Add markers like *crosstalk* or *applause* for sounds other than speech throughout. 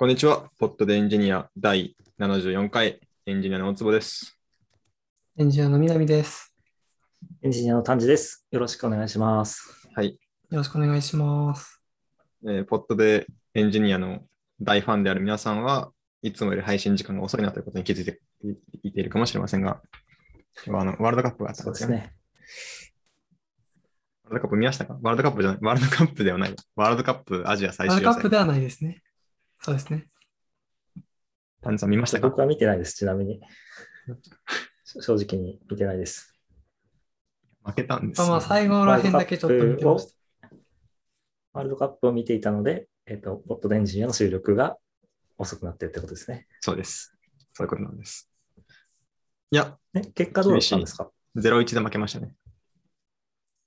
こんにちは。ポッドでエンジニア第74回エンジニアの大坪です。エンジニアの南です。エンジニアの丹治です。よろしくお願いします。はい。よろしくお願いします。えーポッドでエンジニアの大ファンである皆さんはいつもより配信時間が遅いなということに気づいていているかもしれませんが、今日はあのワールドカップがあったんですすね。ワールドカップ見ましたかワールドカップじゃない、ワールドカップではない。ワールドカップアジア最ワー終予選。ルドカップではないですね。そうですね。丹治さん見ましたか？僕は見てないです、ちなみに。し *laughs* 正直に見てないです。負けたんですまあ、よ、まあ最後ら辺だけちょっと見てました。ワールドカップを見ていたので、えっ、と、ポッドエンジニアの収録が遅くなってるってことですね。そうです。そういうことなんです。いや、え結果どうだったんですか？0-1で負けましたね。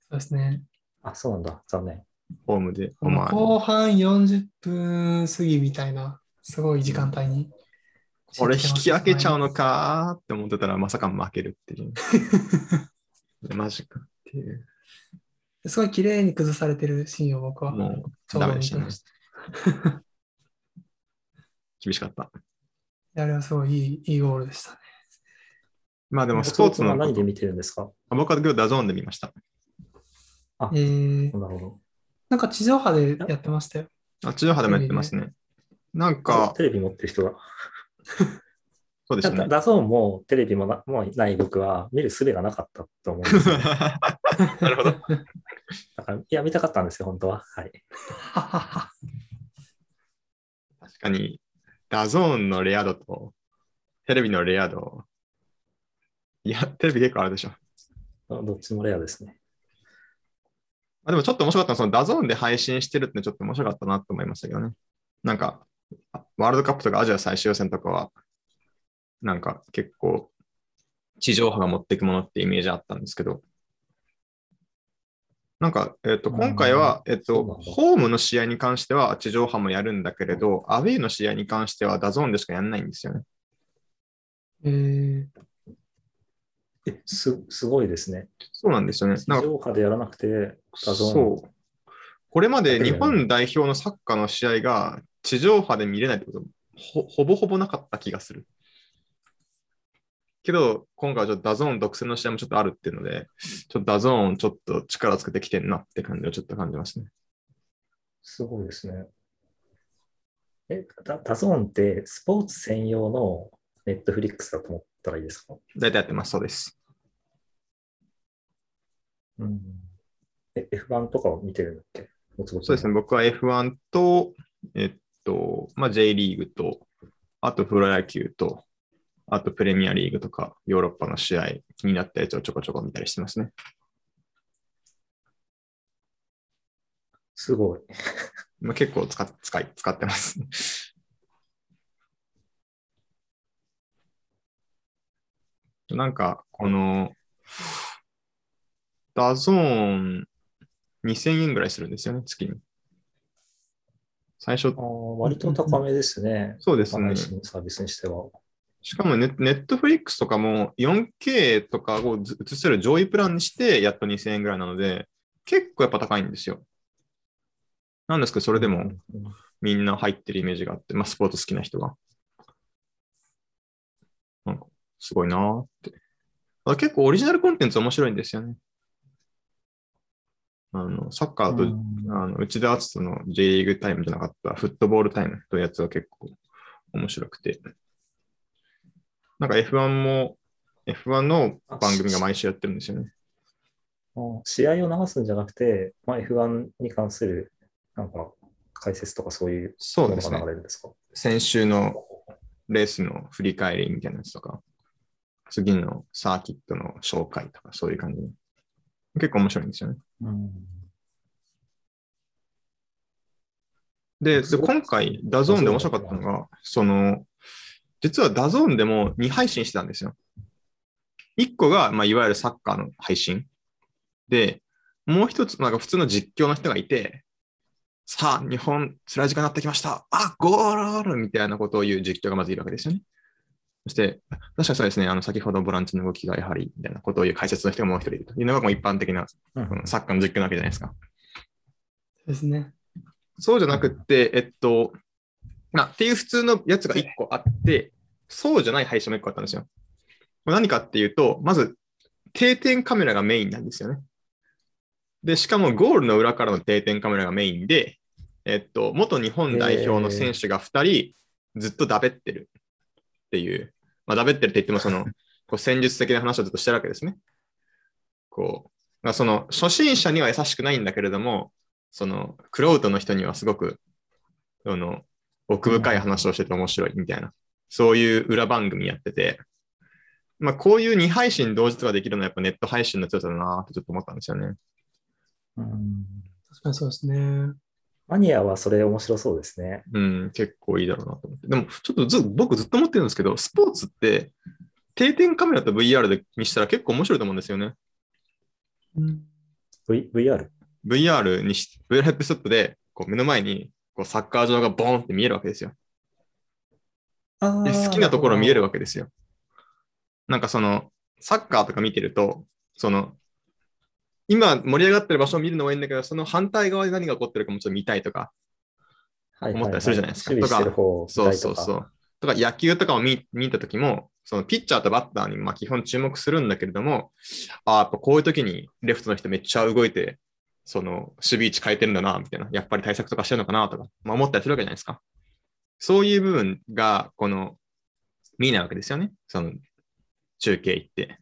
そうですね。あ、そうなんだ。残念。ホームで。後半40分過ぎみたいな、すごい時間帯に。これ引き分けちゃうのかって思ってたらまさか負けるっていう。*laughs* マジかっていう。すごい綺麗に崩されてるシーンを僕はもうちょうどダメでしたね見てま。した。厳しかった。あれはすごいいいいいゴールでしたね。まあでもスポーツのは何で見てるんですか？僕は今日 DAZN で見ました。あ、えー、なるほど。なんか地上波でやってましたよ。あ、地上波でもやってますね。なんか、テレビ持ってる人が。*laughs* そうでしたね。 DAZN もテレビもなもうない僕は見る術がなかったと思うんですよ。*laughs* なるほど。*laughs* だからいや、見たかったんですよ、本当は。はい。確かに、DAZN のレア度とテレビのレア度。いや、テレビ結構あるでしょ。どっちもレアですね。あでもちょっと面白かったのは、その DAZN で配信してるってちょっと面白かったなと思いましたけどね。なんか、ワールドカップとかアジア最終予選とかは、なんか結構、地上波が持っていくものってイメージあったんですけど、なんか、えっ、と、うん今回は、えっ、と、そうなんだホームの試合に関しては地上波もやるんだけれど、アウェイの試合に関しては DAZN でしかやんないんですよね。えー、え、す、すごいですね。そうなんですよね。地なんか上波でやらなくて、 DAZN そう。これまで日本代表のサッカーの試合が地上波で見れないってことほほぼほぼなかった気がする。けど、今回はちょっと DAZN 独占の試合もちょっとあるっていうので、ちょっと DAZN ちょっと力つけてきてんなって感じをちょっと感じますね。すごいですね。え、ダ DAZN ってスポーツ専用のネットフリックスだと思ったらいいですか？大体やってます、そうです。うん。え、F1 とかを見てるんだっけ？そうですね、僕は F1 と、えっと、まあ、J リーグと、あとプロ野球と、あとプレミアリーグとかヨーロッパの試合気になったやつをちょこちょこ見たりしてますね。すごい。*laughs* まあ、結構使っ使い使ってます。なんか、この、 DAZN 2000円ぐらいするんですよね、月に。最初あ、ー割と高めですね。そうですねサービスにしては。しかもネネットフリックスとかも 4K とかをず映せる上位プランにしてやっと2000円ぐらいなので、結構やっぱ高いんですよ。なんですけど、それでもうんみんな入ってるイメージがあって、まあ、スポーツ好きな人が。なんか、すごいなーって。あ結構オリジナルコンテンツ面白いんですよね。あの、サッカーと、うんあの内田篤人の J リーグタイムじゃなかったフットボールタイムというやつは結構面白くて。なんか F1 も、F1 の番組が毎週やってるんですよね。あ試合を流すんじゃなくて、まあ、F1 に関するなんか解説とかそういうものが流れるんですか？先週のレースの振り返りみたいなやつとか、次のサーキットの紹介とか、そういう感じで。結構面白いんですよね。うんで、今回、 DAZN で面白かったのが、その、実は DAZN でも2配信してたんですよ。1個が、まあ、いわゆるサッカーの配信。で、もう一つ、なんか普通の実況の人がいて、さあ、日本、辛い時間になってきました。あ、ゴールみたいなことを言う実況がまずいるわけですよね。そして、確かにそうですね、あの先ほどボランチの動きがやはり、みたいなことを言う解説の人がもう一人いるというのがもう一般的なうんうんサッカーの実況なわけじゃないですか。そうですね。そうじゃなくって、えっと、まあ、っていう普通のやつが1個あって、そうじゃない配信も1個あったんですよ。何かっていうと、まず定点カメラがメインなんですよね。で、しかもゴールの裏からの定点カメラがメインで、えっと、元日本代表の選手が2人ずっとだべってるっていう、まあ、だべってるって言っても、その、*laughs* こう戦術的な話をずっとしてるわけですね。こう、まあ、その、初心者には優しくないんだけれども、その、クロートの人にはすごく、その、奥深い話をしてて面白いみたいな、そういう裏番組やってて、まあ、こういう2配信同時とかできるのはやっぱネット配信の強さだなってちょっと思ったんですよね。うん確かにそうですね。マニアはそれ面白そうですね。うん、結構いいだろうなと思って。でも、ちょっとず僕ずっと思ってるんですけど、スポーツって定点カメラと VR でにしたら結構面白いと思うんですよね。うん、v、VR? VR にし、VR ヘッドセットでこう目の前にこうサッカー場がボーンって見えるわけですよ。あで好きなところ見えるわ。わけですよ。なんかその、サッカーとか見てると、その、今盛り上がってる場所を見るのはいいんだけど、その反対側で何が起こってるかもちょっと見たいとか、はい思ったりするじゃないですか守備してる方を見そうそうそう。とか野球とかを見見たときも、そのピッチャーとバッターにまあ基本注目するんだけれども、ああ、やっぱこういう時にレフトの人めっちゃ動いて、その守備位置変えてるんだな、みたいな、やっぱり対策とかしてるのかなとか、まあ、思ったりするわけじゃないですか。そういう部分が、この、見えないわけですよね。その、中継行って。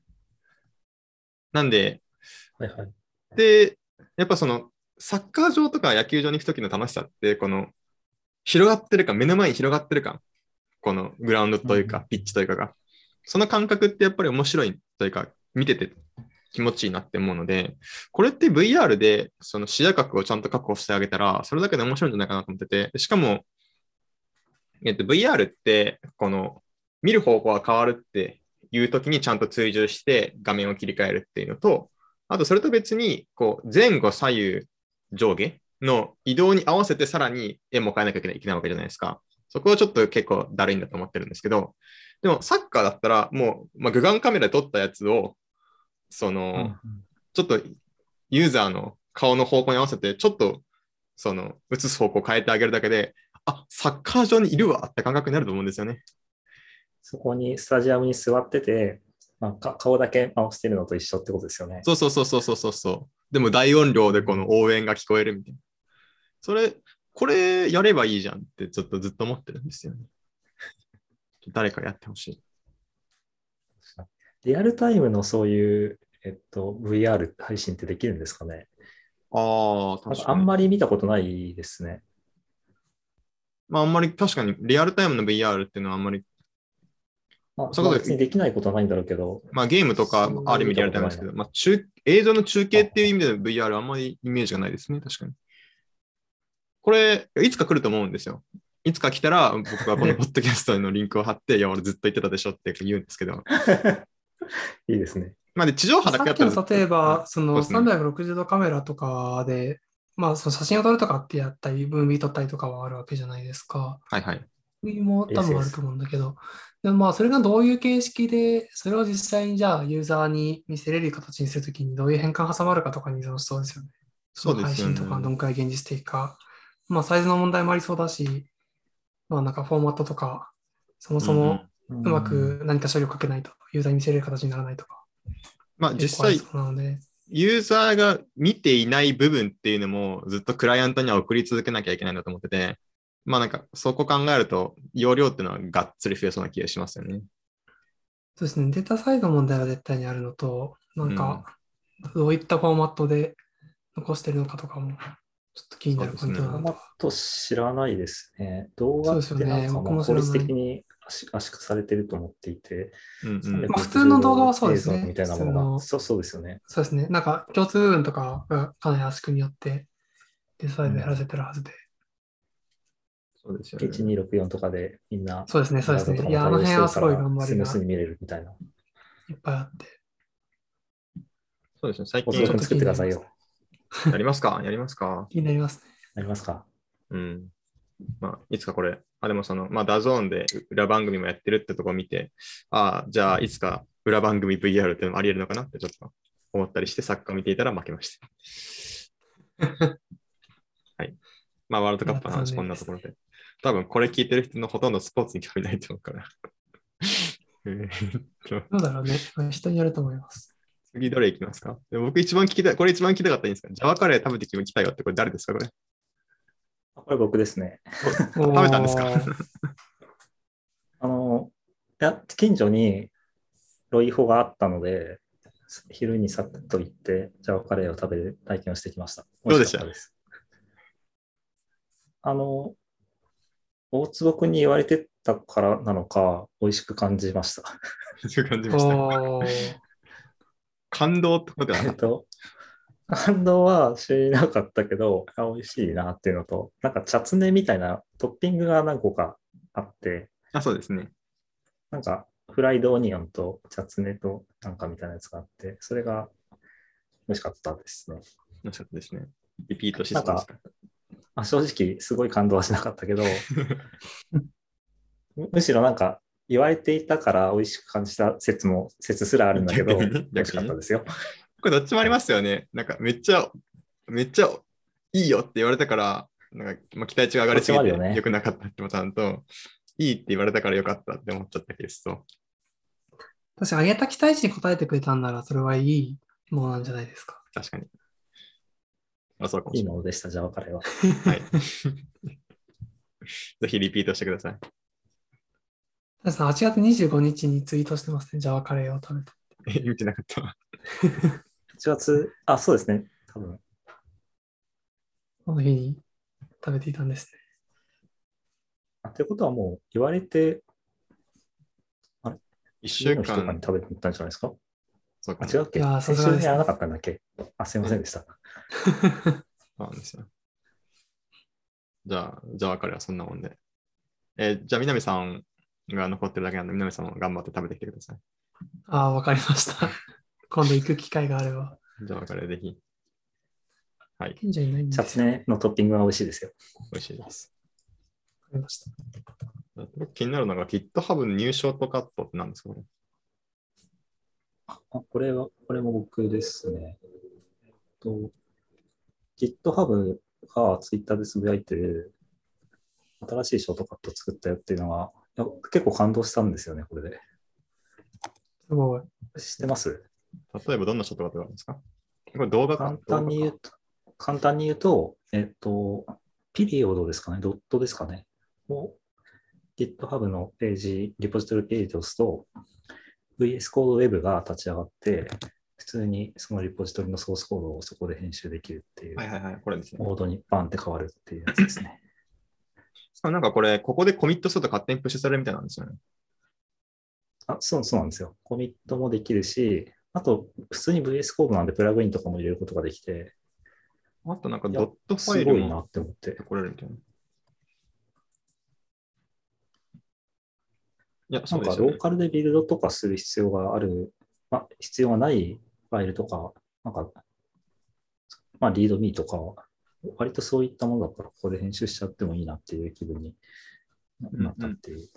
なんで、はいはい。で、やっぱその、サッカー場とか野球場に行くときの楽しさって、この、広がってるか、目の前に広がってるか、このグラウンドといううか、ピッチというかが、その感覚ってやっぱり面白いというか、見てて気持ちいいなって思うので、これって VR でその視野角をちゃんと確保してあげたら、それだけで面白いんじゃないかなと思ってて、しかも、えっと、VR って、この、見る方向が変わるっていうときにちゃんと追従して画面を切り替えるっていうのと、あとそれと別に、こう、前後左右上下の移動に合わせてさらに絵も変えなきゃいけないわけじゃないですか。そこはちょっと結構だるいんだと思ってるんですけど、でもサッカーだったらもう、まあ、グガンカメラで撮ったやつを、その、うんちょっとユーザーの顔の方向に合わせて、ちょっとその映す方向を変えてあげるだけで、あ、サッカー場にいるわって感覚になると思うんですよね。そこにスタジアムに座ってて、まあ、か顔だけ回してるのと一緒ってことですよね。そうそうそうそうそうそうそう。でも大音量でこの応援が聞こえるみたいな。それ、これやればいいじゃんってちょっとずっと思ってるんですよね。誰かやってほしい。リアルタイムのそういう、えっと、VR 配信ってできるんですかね？ああ、なんかあんまり見たことないですね。まあ、あんまり確かにリアルタイムの VR っていうのはあんまり、まあ、そういうこ別にできないことはないんだろうけど、まあゲームとかある意味リアルタイムですけど、まあ中映像の中継っていう意味での VR はあんまりイメージがないですね、確かに。これ、いつか来ると思うんですよ。いつか来たら、僕はこの *laughs* ポッドキャストのリンクを貼って、いや、俺ずっと言ってたでしょって言うんですけど、*laughs* いいですね。まあで、地上波だけだったらの例えば、そのそうですね360度カメラとかで、まあ、その写真を撮るとかってやったり、ムービー撮ったりとかはあるわけじゃないですか。はいはい。ムービーも多分あると思うんだけど、でもまあ、それがどういう形式で、それを実際にじゃあユーザーに見せれる形にするときにどういう変換が挟まるかとかに依存しそうですよね。そうですよね配信とかどんくらい現実的か。まあ、サイズの問題もありそうだし、まあ、なんかフォーマットとか、そもそもううまく何か処理をかけないと、ユーザーに見せれる形にならないとか。まあ実際、ユーザーが見ていない部分っていうのもずっとクライアントには送り続けなきゃいけないんだと思ってて、まあなんかそこ考えると容量っていうのはがっつり増えそうな気がしますよね。そうですね、データサイドの問題は絶対にあるのと、なんか、どういったフォーマットで残してるのかとかも、ちょっと気になるポイントだフォーマッ。ト知らないですね。動画ってそうですよねなんか僕も知らない効率的に圧圧縮されてると思っていて、普通の動画はそうですねみたいなものが。そうそうですよね。そうですね、なんか共通部分とかがかなり圧縮によって、データサイドで減らせてるはずで。そうですよね。1264とかでみんな、そうですね、そうですね。いや、あの辺はすごい頑張スムースに見れるみたいな。いっぱいあって。そうですね。最細近作ってくださいよ。やりますか？やりますか？気になりますね。ありますか？うん。まあ、いつかこれ、あ、でもその、まあ、ダゾーンで裏番組もやってるってとこを見て、ああ、じゃあ、いつか裏番組 VR ってのもあり得るのかなってちょっと思ったりして、サッカーを見ていたら負けました。*laughs* はい。まあ、ワールドカップの話、こんなところで。多分、これ聞いてる人のほとんどスポーツに興味ないと思うから。*laughs* どうだろうね。人によると思います。次、どれいきますか？で僕一番聞きたい、これ一番聞きたかったらいいんですか？ジャワカレー食べてきたよって、これ誰ですかこれ？あこれ僕ですね。食べたんですか？*laughs* あの、いや、近所にロイホがあったので、昼にさっと行って、ジャワカレーを食べる体験をしてきました。どうでした？あの、大坪君に言われてたからなのか、美味しく感じました。そういう感じました。感動ってことではなかっえっと、感動は知らなかったけど、あ美味しいなっていうのと、なんかチャツネみたいなトッピングが何個かあって、た。あ、そうですね。なんかフライドオニオンとチャツネとなんかみたいなやつがあって、それが美味しかったですね。楽しかったですね。リピートしそうですか。あ正直すごい感動はしなかったけど、む *laughs* むしろなんか言われていたから美味しく感じた説も、説すらあるんだけど、逆にね美味しかったですよ。これどっちもありますよね。なんかめっちゃ、めっちゃいいよって言われたから、なんかまあ、期待値が上がりすぎてよね良くなかったってパターンと、いいって言われたから良かったって思っちゃったケースと。確かに上げた期待値に応えてくれたんなら、それはいいものなんじゃないですか。確かに。あ、そうかもしれない。いいものでした、ジャワカレーは。はい。*laughs* ぜひリピートしてください。たださん、8月25日にツイートしてますね。ジャワカレーを食べて。え、見てなかったわ。8月、あ、そうですね。多分この日に食べていたんですね。あってことはもう言われて、一週次の日とかに間、食べてたんじゃないですか？そうかあ、違うっけ？いや先週やらなかったんだっけ？あ、すいませんでした。*laughs* そうなんですよ。じゃあ、じゃあ、彼はそんなもんで。えーじゃあ、南さんが残ってるだけなんで、南さんも頑張って食べてきてください。ああ、わかりました。*laughs* 今度行く機会があれば。じゃあ、彼ぜひ。はい、近所にないん。チャツネのトッピングは美味しいですよ。美味しいです。わかりました。僕気になるのが GitHub の入賞とカットって何ですかこれ？あ、これは、これも僕ですね。えっと、GitHub が Twitter でつぶやいてる新しいショートカット作ったよっていうのが、いや結構感動したんですよね、これで。すごい。知ってます？例えばどんなショットカットがあるんですか？これ動画か？簡単に言うと、簡単に言うと、えっと、ピリオドですかね、ドットですかね、を GitHub のページ、リポジトリページと押すと、VS コード Web が立ち上がって、普通にそのリポジトリのソースコードをそこで編集できるっていうはいはいはい、これですね。モードにバンって変わるっていうやつですね。*laughs* しかもなんかこれ、ここでコミットすると勝手にプッシュされるみたいなんですよね。あ、そう、そうなんですよ。コミットもできるし、あと、普通に VS コードなんでプラグインとかも入れることができて、あとなんかドットファすごいなイルもって思って。来れるみたいな。いや、そなかうんですよね。ローカルでビルドとかする必要がある、まあ、必要がないファイルとか、なんか、まあ、 README とか、割とそういったものだったら、ここで編集しちゃってもいいなっていう気分になったっていう。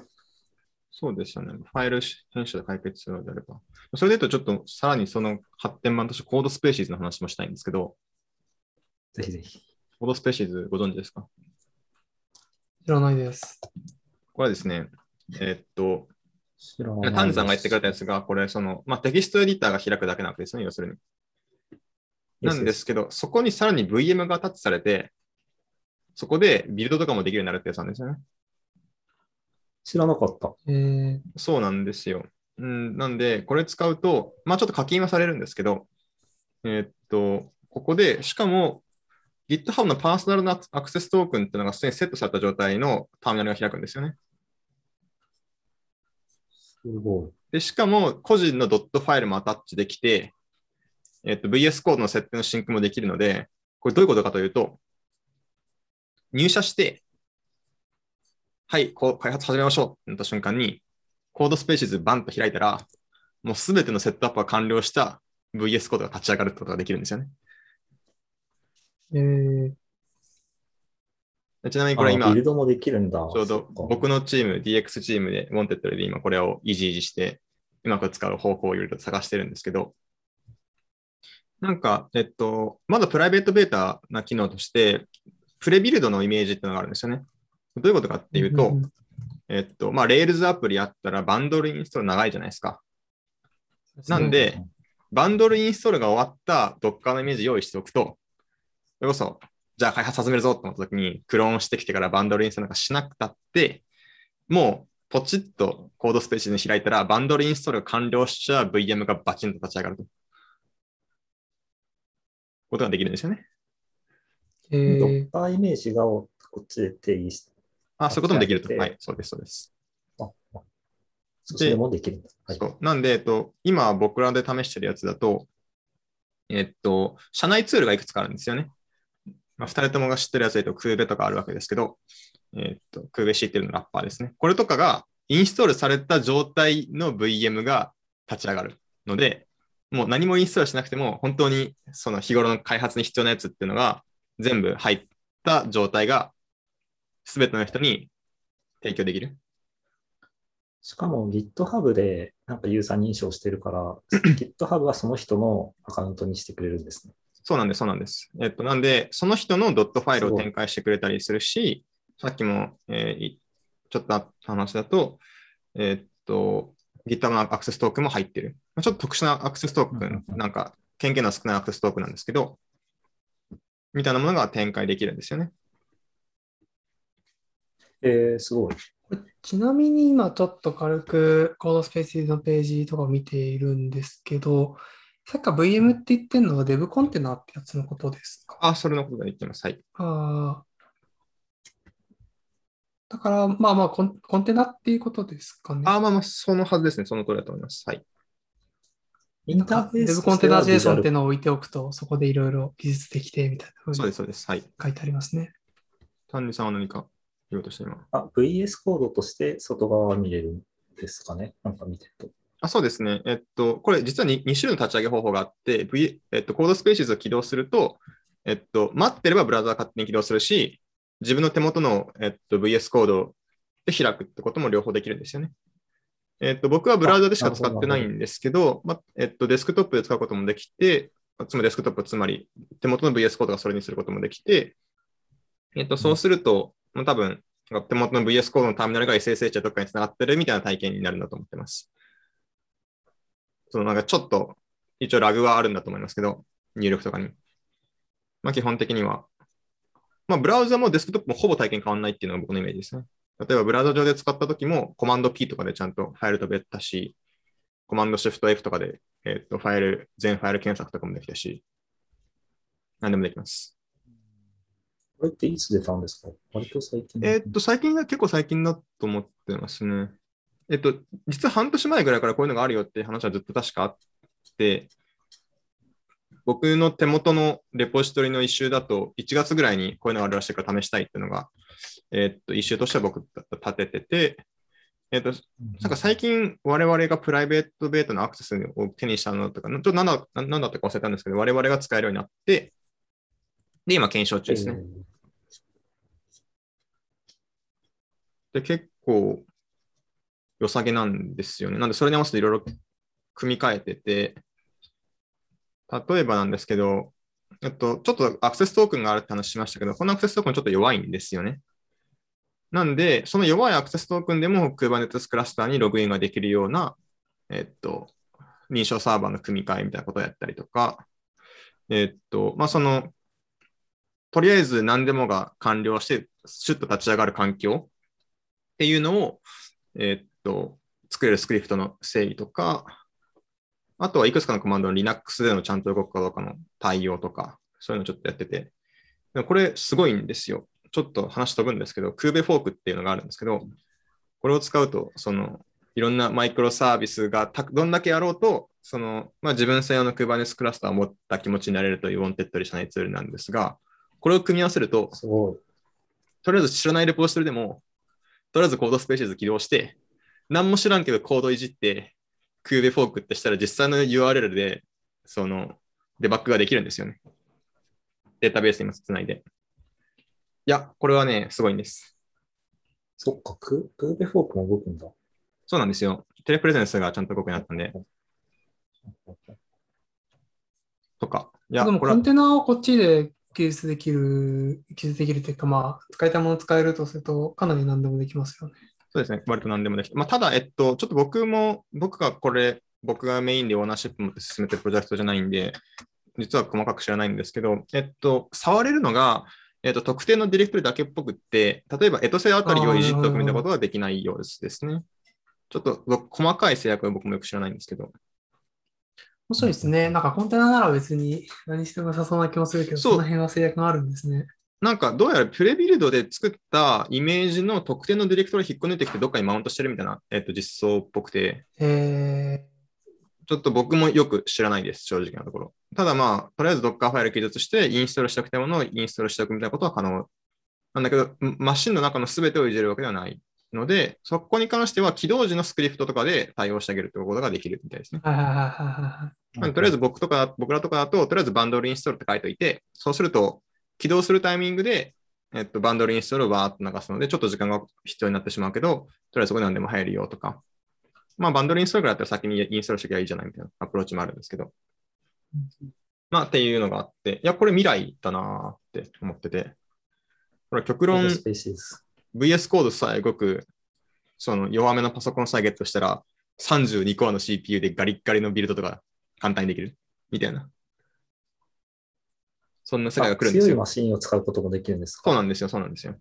そうですよね。ファイル編集で解決するのであれば。それで言うと、ちょっとさらにその発展版として Codespaces の話もしたいんですけど、ぜひぜひ。 Codespaces ご存知ですか？知らないです。これはですね、えーっと、タンズさんが言ってくれたやつが、これ、その、まあ、テキストエディターが開くだけなわけですね、要するに。なんですけど、そこにさらに VM がタッチされて、そこでビルドとかもできるようになるってやつなんですよね。知らなかった。えー、そうなんですよ。うん、なんで、これ使うと、まあちょっと課金はされるんですけど、えーっと、ここで、しかも GitHub のパーソナルなアクセストークンっていうのがすでにセットされた状態のターミナルが開くんですよね。で、しかも個人の dotfile もアタッチできて、えーっと、VS コードの設定のシンクもできるので、これどういうことかというと、入社して、はい、こう開発始めましょうってなった瞬間に、 Codespaces バンと開いたら、もうすべてのセットアップが完了した VS コードが立ち上がるってことができるんですよね。えー、でちなみにこれ今、ビルドもできるんだ。ょうど僕のチーム、DX チームで、 Wantedly で今これをイジイジして、うまく使う方法をいろいろと探してるんですけど、なんか、えっと、まだ private beta な機能として、 prebuild のイメージっていうのがあるんですよね。どういうことかっていうと、えっと、まあ、Rails アプリあったら bundle install 長いじゃないですか。なんで、 bundle install が終わった Docker のイメージ用意しておくと、それこそ、じゃあ開発始めるぞと思った時に、クローンしてきてからバンドルインストールなんかしなくたって、もうポチッとコードスペースに開いたら、バンドルインストールが完了しちゃ VM がバチンと立ち上がると。ことができるんですよね。えドーッカーイメージがこっちで定義して、あ、そういうこともできると。はい、そうです、そうです。ああそれもできるんだ。はいそうなんで、えっと、今僕らで試してるやつだと、えっと、社内ツールがいくつかあるんですよね。まあ、2人ともが知ってるやつで言うと、クーベとかあるわけですけど、えっと、クーベ C っていうのラッパーですね。これとかがインストールされた状態の VM が立ち上がるので、もう何もインストールしなくても、本当にその日頃の開発に必要なやつっていうのが全部入った状態が全ての人に提供できる。しかも GitHub でなんかユーザー認証してるから、*clears throat* GitHub はその人のアカウントにしてくれるんですね。そうなんです、そうなんです。えっと、なんで、その人のドットファイルを展開してくれたりするし、さっきも、えーいちょっと話だと、えっと、GitHub のアクセストークンも入ってる。まあちょっと特殊なアクセストークなんか、権限の少ないアクセストークンなんですけど、みたいなものが展開できるんですよね。えー、すごい。ちなみに今ちょっと軽くコードスペースのページとかを見ているんですけど、さっき VM って言ってるのは Dev コンテナってやつのことですか？あ、それのことが言ってます。はい。あーだから、まあまあコン、コンテナっていうことですかね。あ、まあまあ、そのはずですね。その通りだと思います。はい。インターフェース Dev コンテナ JSON ってののを置いておくと、そこでいろいろ記述できてみたいなふうにそうです、そうです。はい。書いてありますね。丹治さんは何か言おうとして今。あ VS コードとして外側は見れるんですかね？なんか見てると。あそうですね。えっと、これ実は 2, 2種類の立ち上げ方法があって、v えっと、コードスペーシズを起動すると、えっと、待ってればブラウザー勝手に起動するし、自分の手元の、えっと、VS コードで開くってことも両方できるんですよね。えっと、僕はブラウザでしか使ってないんですけど、まえっと、デスクトップで使うこともできて、つまりデスクトップ、つまり手元の VS コードがそれにすることもできて、えっと、そうすると、まあ多分、手元の VS コードのターミナルが SSH やどっかにつながってるみたいな体験になるんだと思ってます。そのなんかちょっと、一応ラグはあるんだと思いますけど、入力とかに。まあ基本的には。まあブラウザもデスクトップもほぼ体験変わらないっていうのが僕のイメージですね。例えばブラウザ上で使った時もコマンド P とかでちゃんとファイル飛べたし、コマンドシフト F とかで、えっとファイル、全ファイル検索とかもできたし、何でもできます。これっていつ出たんですか？割と最近。えーっと、最近が結構最近だと思ってますね。えっと、実は半年前ぐらいからこういうのがあるよって話はずっと確かあって、僕の手元のレポジトリの一周だと、1月ぐらいにこういうのがあるらしいから試したいっていうのが、えっと、一周としては僕立ててて、えっと、なんか最近我々がプライベートベータのアクセスを手にしたのとか、ちょっと何だ何だったか忘れたんですけど、我々が使えるようになって、で、今検証中ですね。で、結構良さげなんですよね。なんで、それに合わせていろいろ組み替えてて、例えばなんですけど、えっと、ちょっとアクセストークンがあるって話しましたけど、このアクセストークンちょっと弱いんですよね。なんで、その弱いアクセストークンでも Kubernetes クラスターにログインができるような、えっと、認証サーバーの組み替えみたいなことをやったりとか、えっと、まあ、その、とりあえず何でもが完了して、シュッと立ち上がる環境っていうのを、えっと、作れるスクリプトの整理とか、あとはいくつかのコマンドの Linux でのちゃんと動くかどうかの対応とか、そういうのをちょっとやってて、でもこれすごいんですよ。ちょっと話飛ぶんですけど、 kubefork っていうのがあるんですけど、これを使うと、その、いろんなマイクロサービスがたどんだけやろうと、その、まあ、自分専用の Kubernetes クラスターを持った気持ちになれるという Wantedly 社内ツールなんですが、これを組み合わせると、すごい。とりあえず知らないレポジトリでも、とりあえず Codespaces 起動して、何も知らんけどコードいじって、 kubefork ってしたら実際の URL で、その、デバッグができるんですよね。データベースにもつないで。いや、これはね、すごいんです。そっか、ク kubefork も動くんだ。そうなんですよ。 Telepresence がちゃんと動くようになったんで、とか。いや、これはでもコンテナをこっちで記述できる、記述できるというか、まあ、使いたいものを使えるとすると、かなり何でもできますよね。そうですね。割と何でもできて。まあ、ただ、えっと、ちょっと僕も、僕がこれ、僕がメインでオーナーシップ持って進めてるプロジェクトじゃないんで、実は細かく知らないんですけど、えっと、触れるのが、えっと、特定のディレクトリだけっぽくって、例えばエトセあたりをいじっておくみたいなことはできないようですね。ちょっと細かい制約は僕もよく知らないんですけど。面白いですね。なんかコンテナなら別に何しても良さそうな気もするけど、その辺は制約があるんですね。なんかどうやらプレビルドで作ったイメージの特定のディレクトリを引っこ抜いてきてどっかにマウントしてるみたいな、えっと、実装っぽくて。へちょっと僕もよく知らないです、正直なところ。ただまあ、とりあえず Docker ファイル記述して、インストールしたいものをインストールしておくみたいなことは可能なんだけど、マシンの中の全てをいじるわけではないので、そこに関しては起動時のスクリプトとかで対応してあげるということができるみたいですね。とりあえず僕とか、僕らとかだと、とりあえずバンドルインストールって書いておいて、そうすると、起動するタイミングで、えっと、バンドルインストールをバーっと流すので、ちょっと時間が必要になってしまうけど、とりあえずそこで何でも入るよとか、まあ、バンドルインストールだったら先にインストールしておけばいいじゃないみたいなアプローチもあるんですけど、まあ、っていうのがあって、いや、これ未来だなって思ってて、これ極論、VS コードさえ動く、その弱めのパソコンさえゲットしたら、32コアの CPU でガリッガリのビルドとか簡単にできる。みたいな。そんな世界が来るんですよ。強いマシンを使うこともできるんですか？そうなんですよ、そうなんですよ。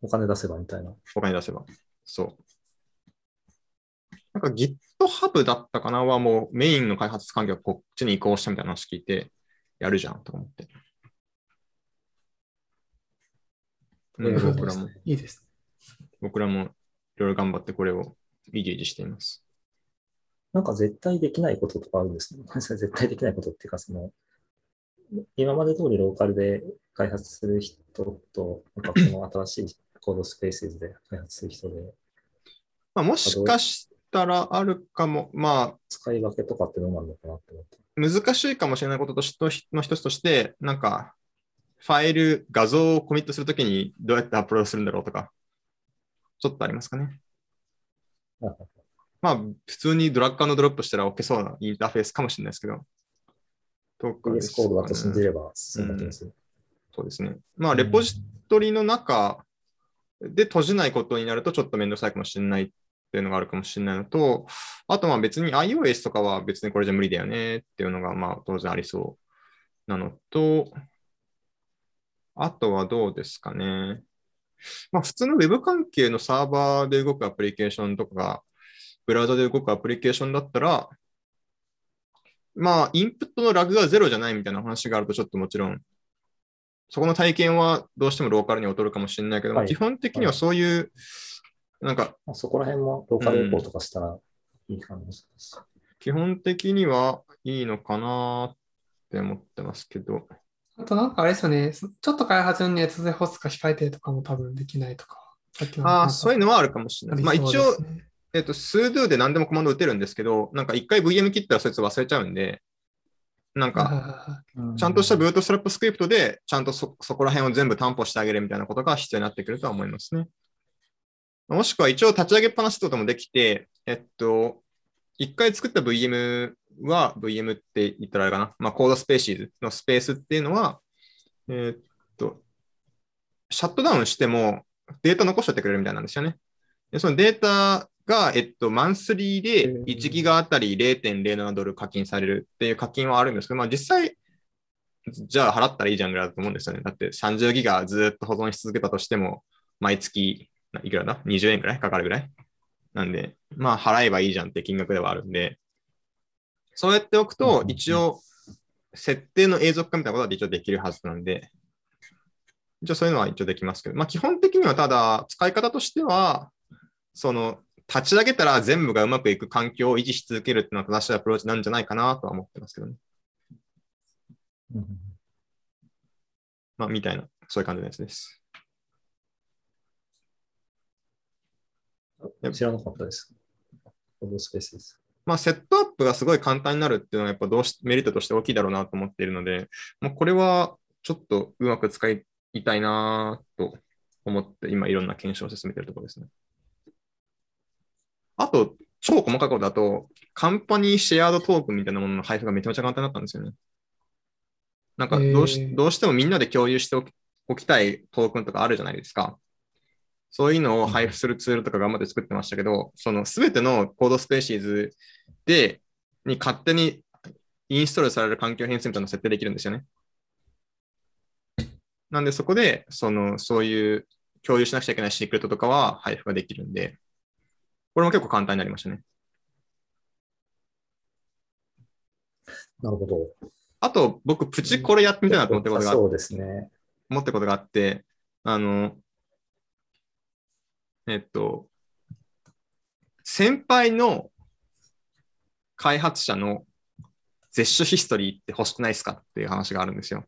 お金出せばみたいな。お金出せば。そう。なんか GitHub だったかなはもうメインの開発環境がこっちに移行したみたいな話聞いて、やるじゃんと思って。うん、僕らも。いいです。僕らもいろいろ頑張ってこれをイジイジしています。なんか絶対できないこととかあるんですね。*laughs* 絶対できないことっていうか、その、今まで通りローカルで開発する人と、なんかこの新しいコードスペースで開発する人で。まあ、もしかしたらあるかも、まあ。使い分けとかってどうなるのかなって思って。難しいかもしれないこととしの一つとして、なんか、ファイル、画像をコミットするときにどうやってアップロードするんだろうとか、ちょっとありますかね。まあ、普通にドラッグドロップしたら OK そうなインターフェースかもしれないですけど。とかです、ね。コードだと信じればそうなってます、うん、そうですね。まあ、レポジトリの中で閉じないことになるとちょっとめんどくさいかもしれないっていうのがあるかもしれないのと、あとまあ別に iOS とかは別にこれじゃ無理だよねっていうのがまあ当然ありそうなのと、あとはどうですかね。まあ、普通の Web 関係のサーバーで動くアプリケーションとか、ブラウザで動くアプリケーションだったら、まあ、インプットのラグがゼロじゃないみたいな話があると、ちょっともちろん、そこの体験はどうしてもローカルに劣るかもしれないけど、はい、基本的にはそういう、はい、なんか、そこら辺もローカルエコーとかしたらいい感じです、うん、基本的にはいいのかなって思ってますけど。あとなんかあれですよね、ちょっと開発に熱で干すか控えてとかも多分できないとか。ああ、そういうのはあるかもしれない。まあ一応、えっ、と、スードゥで何でもコマンド打てるんですけど、なんか一回 VM 切ったらそいつ忘れちゃうんで、なんか、ちゃんとしたブートストラップスクリプトで、ちゃんとそそこら辺を全部担保してあげるみたいなことが必要になってくるとは思いますね。もしくは一応立ち上げっぱなしってこともできて、えっと、一回作った VM は VM って言ったらあれかな、まあ、コードスペーシーズのスペースっていうのは、えっと、シャットダウンしてもデータ残しといてくれるみたいなんですよね。でそのデータが、えっと、マンスリーで1ギガあたり0.07ドル課金されるっていう課金はあるんですけど、まあ実際、じゃあ払ったらいいじゃんぐらいだと思うんですよね。だって30ギガずっと保存し続けたとしても、毎月いくらだ ?20 円ぐらい？かかるぐらい？なんで、まあ払えばいいじゃんって金額ではあるんで、そうやっておくと、一応、設定の永続化みたいなことは一応できるはずなんで、一応そういうのは一応できますけど、まあ基本的にはただ、使い方としては、その、立ち上げたら全部がうまくいく環境を維持し続けるっていうのは正しいアプローチなんじゃないかなとは思ってますけどね。うん、まあ、みたいな、そういう感じのやつです。知らなかったです。コードスペースです。まあ、セットアップがすごい簡単になるっていうのは、やっぱどうしメリットとして大きいだろうなと思っているので、もうこれはちょっとうまく使いたいなと思って、今いろんな検証を進めているところですね。あと、超細かいことだと、カンパニーシェアードトークンみたいなものの配布がめちゃめちゃ簡単だったんですよね。なんかどうし,、どうしてもみんなで共有しておきおきたいトークンとかあるじゃないですか。そういうのを配布するツールとか頑張って作ってましたけど、そのすべてのコードスペーシーズで、に勝手にインストールされる環境変数みたいなのを設定できるんですよね。なんでそこで、その、そういう共有しなくちゃいけないシークレットとかは配布ができるんで、これも結構簡単になりましたね。なるほど。あと、僕、プチこれやってみたいなと思ったことがあってそうですね。思ったことがあって、あの、えっと、先輩の開発者の絶種ヒストリーって欲しくないですかっていう話があるんですよ。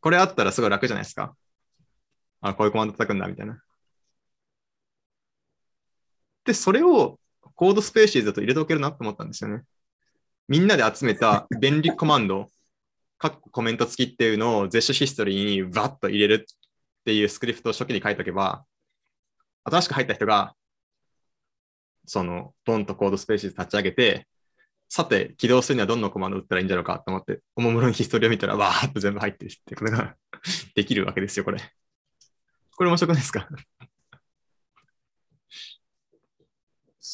これあったらすごい楽じゃないですか。あ、こういうコマンド叩くんだ、みたいな。で、それを Codespaces だと入れておけるなって思ったんですよね。みんなで集めた便利コマンド、かっこコメント付きっていうのを絶種ヒストリーにバッと入れるっていうスクリプトを初期に書いておけば、新しく入った人が、その、ドンと Codespaces 立ち上げて、さて、起動するにはどんなコマンド打ったらいいんじゃろうかと思って、おもむろにヒストリーを見たら、わーっと全部入ってるってことが *laughs* できるわけですよ、これ。これ面白くないですか？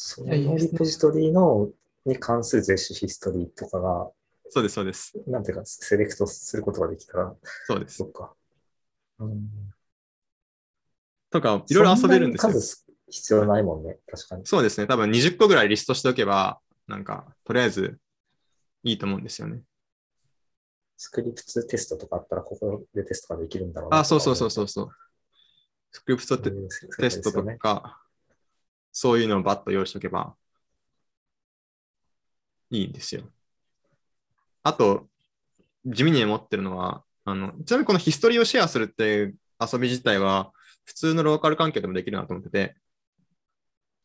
そのリポジトリのに関する絶種ヒストリーとかが、そうです、そうです。なんていうか、セレクトすることができたら、そうですそ。っか。うん、とか、いろいろ遊べるんですよそな。に数必要ないもんね、確かに。そうですね。多分20個ぐらいリストしておけば、なんか、とりあえずいいと思うんですよね。スクリプトテストとかあったら、ここでテストができるんだろうな。あ、そうそうそうそうそう。スクリプトテストとね。か、そういうのをバッと用意しておけばいいんですよ。あと、地味に思ってるのは、あの、ちなみにこのヒストリーをシェアするっていう遊び自体は、普通のローカル環境でもできるなと思ってて、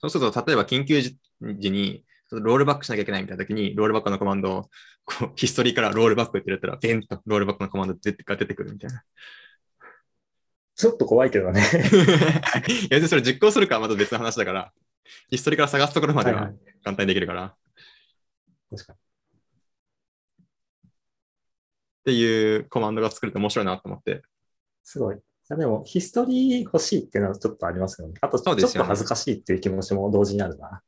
そうすると、例えば緊急時に、ロールバックしなきゃいけないみたいな時に、ロールバックのコマンドを、こう、ヒストリーからロールバックって入れたら、ベンとロールバックのコマンドが出てくるみたいな。ちょっと怖いけどね。*laughs* いや、それ実行するかはまた別の話だから、ヒストリーから探すところまではいははい簡単にできるから、っ確かに。ていうコマンドが作ると面白いなと思って。すごい。でも、ヒストリー欲しいっていうのはちょっとありますよね。あと、ちょっと恥ずかしいっていう気持ちも同時にあるな。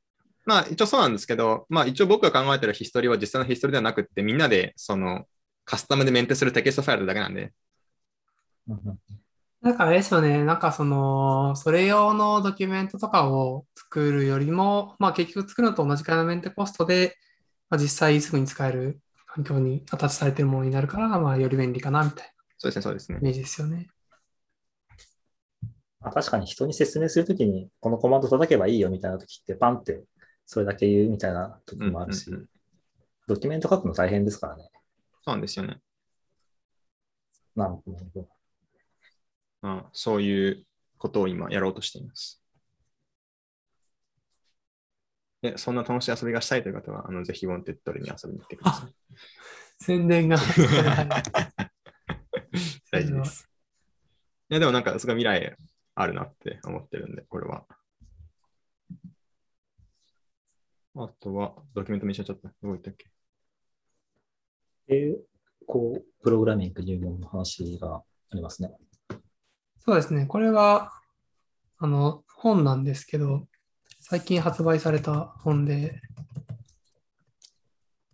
まあ一応そうなんですけど、まあ一応僕が考えてるヒストリーは実際のヒストリーではなくって、みんなでそのカスタムでメンテするテキストファイルだけなんで、なんかあれですよね、なんかその、それ用のドキュメントとかを作るよりも、まあ結局作るのと同じくらいのメンテコストで、まあ、実際すぐに使える環境にアタッチされてるものになるから、まあより便利かなみたいそうですね、そうですねなイメージですよね。まあ、確かに人に説明するときに、このコマンド叩けばいいよみたいなときって、パンってそれだけ言うみたいな時もあるし、うんうんうんドキュメント書くの大変ですからね。そうなんですよね。なるほど。まあ、そういうことを今やろうとしています。で、そんな楽しい遊びがしたいという方は、あのぜひ Wantedly に遊びに来てください。宣伝が。*laughs* 大事です。いや、でもなんか、すごい未来あるなって思ってるんで、これは。あとは、ドキュメント見せちゃった。どこ行ったっけ？えーこう、プログラミング入門の話がありますね。そうですね。これは、あの、本なんですけど、最近発売された本で、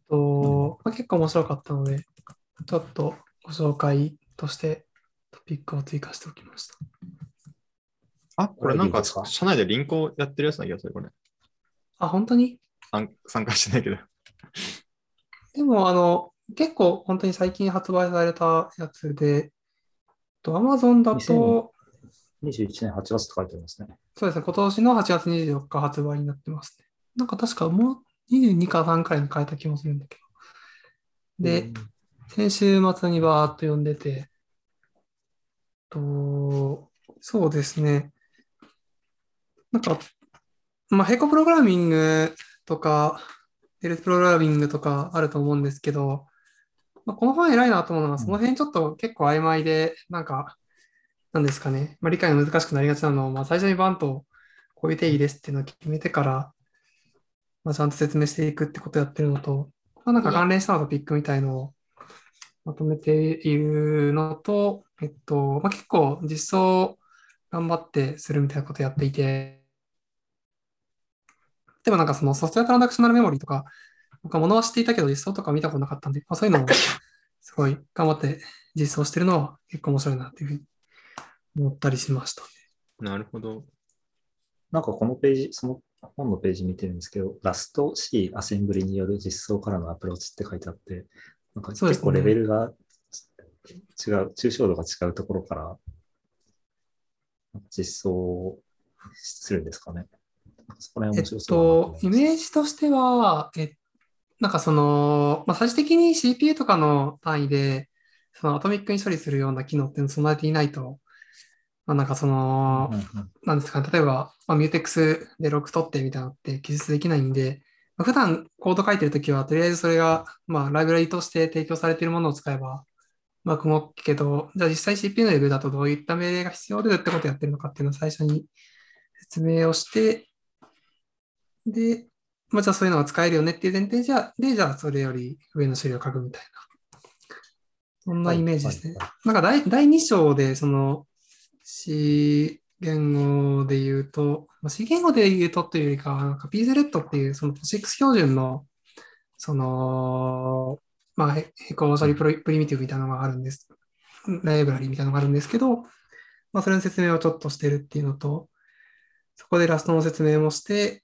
とまあ、結構面白かったので、ちょっとご紹介としてトピックを追加しておきました。あ、これなんか、社内でリンクをやってるやつな気がする、これ。あ、本当に？参参加してないけど。でも、あの、結構本当に最近発売されたやつで、と Amazon だと、21年8月って書いてありますね。そうですね、今年の8月24日発売になってますね。なんか確かもう22か3くらいに変えた気もするんだけど。で、うん先週末にバーっと読んでて、と、そうですね。なんか、まあ、並行プログラミングとか、デルプログラミングとかあると思うんですけど、まあ、この本偉いなと思うのは、その辺ちょっと結構曖昧で、なんか、なんですかね、まあ、理解が難しくなりがちなのを、まあ、最初にバンとこういう定義ですっていうのを決めてから、まあ、ちゃんと説明していくってことをやってるのと、あまあ、なんか関連したトピックみたいのをまとめているのと、えっと、まあ、結構実装頑張ってするみたいなことやっていて、でもなんかそのソフトウェアトランザクショナルメモリーとか、僕は物は知っていたけど実装とか見たことなかったんで、まあ、そういうのを *laughs* すごい頑張って実装してるのは結構面白いなっていうふうに思ったりしました。なるほど。なんかこのページ、その本のページ見てるんですけど、ラスト C アセンブリによる実装からのアプローチって書いてあって、なんか結構レベルが違う、抽象度が違うところから実装するんですかね。なんかそこらえっ辺面白そうだなと、イメージとしては、え、なんかその、まあ、最終的に CPU とかの単位で、そのアトミックに処理するような機能っていうのを備えていないと、まあ、なんかその、なんですかね、例えば、まあ、ミューテックスでロック取ってみたいなのって記述できないんで、まあ、普段コード書いてるときは、とりあえずそれが、まあ、ライブラリとして提供されているものを使えば、うまく動くけど、じゃあ実際 CPU のレベルだとどういった命令が必要でどういってことをやってるのかっていうのを最初に説明をして、で、まあ、じゃあそういうのが使えるよねっていう前提じゃ、で、じゃあそれより上の処理を書くみたいな。そんなイメージですね。はいはいなんか第第2章で、その C 言語で言うと、まあ C 言語で言うとというよりかは、なんか PZLET っていうその POSIX 標準の、その、まあ、へ並行処理プリミティブみたいなのがあるんです。ライブラリみたいなのがあるんですけど、まあ、それの説明をちょっとしてるっていうのと、そこでラストの説明もして、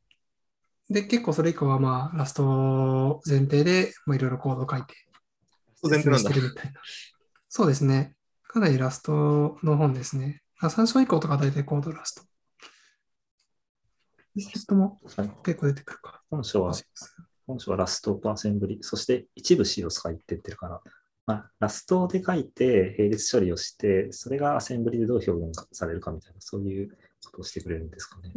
で、結構それ以降はまあ、ラスト前提で、まあ、いろいろコードを書いて。そうですね。かなりラストの本ですね。あ3章以降とか大体コードラスト。リセットもはい結構出てくるか。本書は、本書はラストとアセンブリ、そして一部 C を使いって言ってるから、まあ、ラストで書いて並列処理をして、それがアセンブリでどう表現されるかみたいな、そういうことをしてくれるんですかね。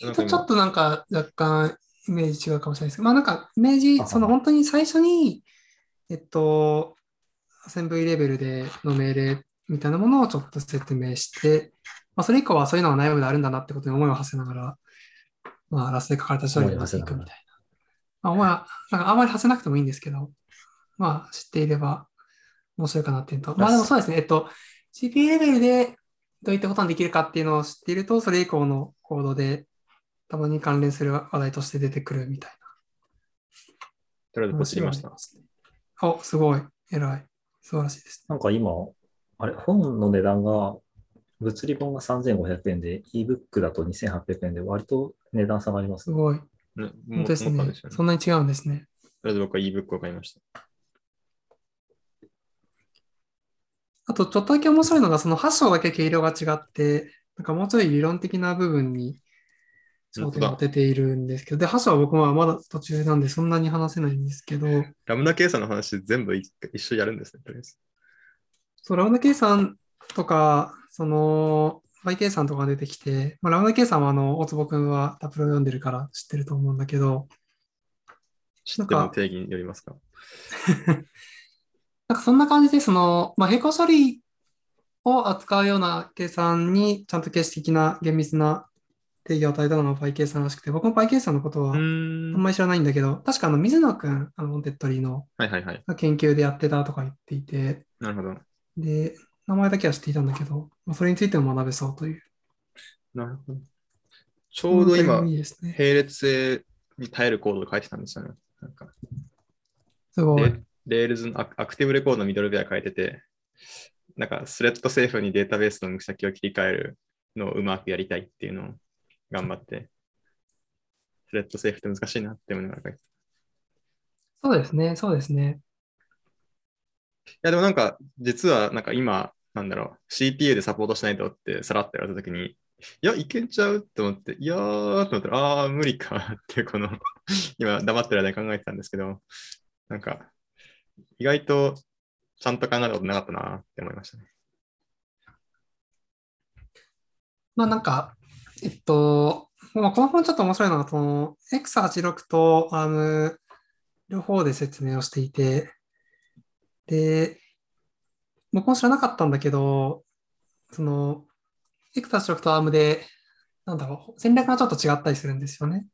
なんか今。ちょっとなんか若干イメージ違うかもしれないですけど、まあなんかイメージあ、その本当に最初に、えっと、アセンブリレベルでの命令みたいなものをちょっと説明して、まあそれ以降はそういうのが内部であるんだなってことに思いを馳せながら、まあラストで書かれた処理をしていくみたいな。まあ、思いはなんかあんまり馳せなくてもいいんですけど、まあ知っていれば面白いかなっていうのと、まあでもそうですね、えっと、CPU レベルでどういったことができるかっていうのを知っていると、それ以降のコードでたまに関連する話題として出てくるみたいとりあえずなポチりましたあすね。お、すごい。偉い。素晴らしいです。なんか今、あれ、本の値段が、物理本が3500円で、ebook だと2800円で、割と値段差がありますね。すごい。ね本も当ですね。ねそんなに違うんですね。とりあえず僕は ebook を買いました。あと、ちょっとだけ面白いのが、その8章だけ軽量が違って、なんかもうちょい理論的な部分に焦点を当てているんですけど、で、8章は僕はまだ途中なんでそんなに話せないんですけど、ラムダ計算の話全部一一緒にやるんですね、とりあえず。そう、ラムダ計算とか、その、倍計算とか出てきて、まあ、ラムダ計算はあの、大坪君はタプロ読んでるから知ってると思うんだけど、知っても定義によりますか？*laughs* なんかそんな感じで、その、まあ、並行処理を扱うような計算にちゃんと形式的な厳密な定義を与えたのが π 計算らしくて、僕も π 計算のことはうあーんまり知らないんだけど、確かあの水野くん、あの、 Wantedly のはいはいはい。研究でやってたとか言っていて、なるほど。で、名前だけは知っていたんだけど、まあ、それについても学べそうという。なるほど。ちょうど今いいですね。並列性に耐えるコードを書いてたんですよね。なんかすごい。で、Rails のアクアクティブレコードのミドルウェア書いてて、なんかスレッドセーフにデータベースの向き先を切り替えるのをうまくやりたいっていうのを頑張って、スレッドセーフって難しいなって思いながら書いてそうですね、そうですね。や、でもなんか、実はなんか今、なんだろう、CPU でサポートしないとってさらって言われたときに、いや、いけんちゃうって思って、いやーって思ったら、あー、無理かって、この、*laughs* 今、黙ってる間に考えてたんですけど、なんか、意外とちゃんと考えたことなかったなって思いましたね。まあなんか、えっと、まあ、この本ちょっと面白いのが、その X86 と ARM 両方で説明をしていて、で、僕も知らなかったんだけど、その X86 と ARM で、なんだろう、戦略がちょっと違ったりするんですよね。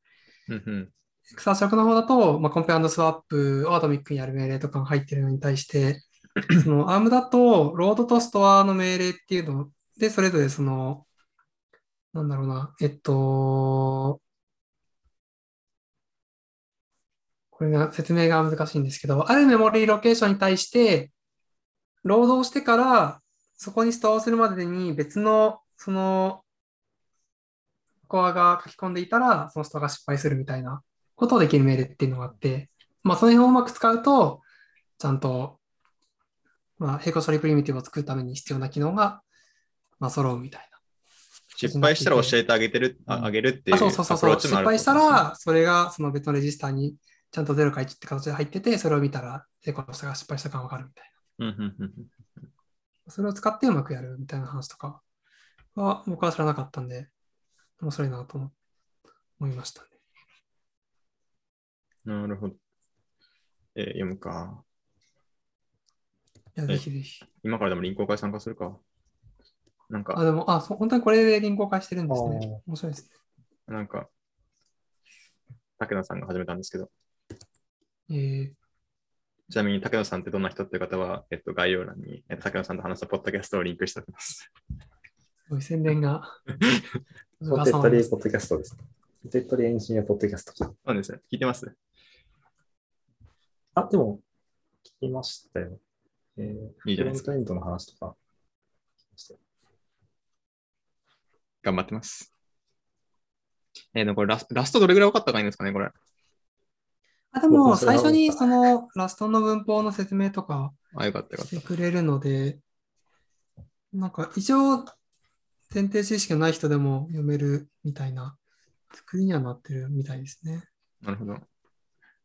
うんうん。エクサー色の方だと、まあ、コンペスワップをアトミックにやる命令とかが入ってるのに対して、*laughs* その ARM だと、ロードとストアの命令っていうので、それぞれその、なんだろうな、えっと、これが説明が難しいんですけど、あるメモリーロケーションに対して、ロードをしてから、そこにストアをするまでに別の、その、コアが書き込んでいたら、そのストアが失敗するみたいなことをできる命令っていうのがあって、まあ、その辺をうまく使うと、ちゃんと、まあ、並行処理プリミティブを作るために必要な機能が、まあ、揃うみたいな。失敗したら教えてあげてる、ああげるっていうあ、そうそうそうそう。失敗したら、それがその別のレジスターにちゃんと0か1って形で入ってて、それを見たら、成功したか失敗したかわかるみたいうんうんうんうんな。それを使ってうまくやるみたいな話とかは、僕は知らなかったんで、面白いなと思思いましたね。なるほど。えー読むか。いや、ぜひぜひ。今からでも臨公会参加するか。なんあ、か、でも、あ、そう本当にこれでリンクを返してるんですね。面白いですね。なんか、武田さんが始めたんですけど、えー、ちなみに武田さんってどんな人っていう方は、えっと、概要欄に、えっと、武田さんと話したポッドキャストをリンクしておきます。すごい宣伝が。ポテトリーポッドキャストです。ポテトリーエンジニアポッドキャスト。そうですね。聞いてます？あ、でも、聞きましたよ。えー、いいじゃないですかフロントエンドの話とか。聞きましたよ頑張ってます。えー、でもこれラスラストどれぐらい分かったかいいんですかね、これ。あ、でも、最初にそのラストの文法の説明とかあ、よかったよかった。してくれるので、なんか一応、前提知識がない人でも読めるみたいな作りにはなってるみたいですね。なるほど。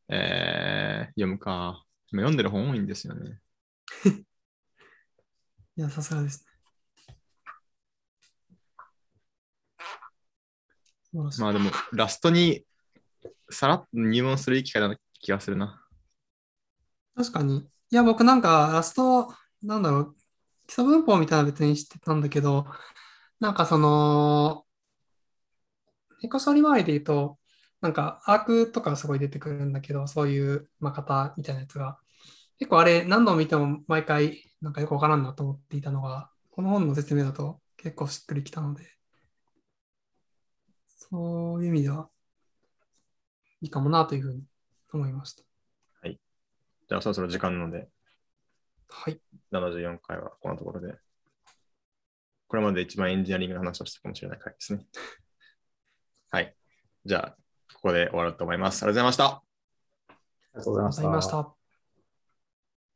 えー、読むか。今読んでる本多いんですよね。*laughs* いや、さすがですね。素晴らしい。まあでも、ラストにさらっと入門するいい機会な気がするな。確かに。いや、僕なんかラスト、なんだろう、基礎文法みたいなの別に知ってたんだけど、なんかその、エコ処理周りで言うと、なんかアークとかすごい出てくるんだけど、そういう、まあ、型みたいなやつが、結構あれ何度見ても毎回なんかよくわからんなと思っていたのが、この本の説明だと結構しっくりきたので、そういう意味ではいいかもなというふうに思いました。じゃあそろそろ時間なので、はい。74回はこのところで。これまで一番エンジニアリングの話をしたかもしれない回ですね。*laughs* はい。じゃあ、ここで終わろうと思います。ありがとうございました。ありがとうございまし。た。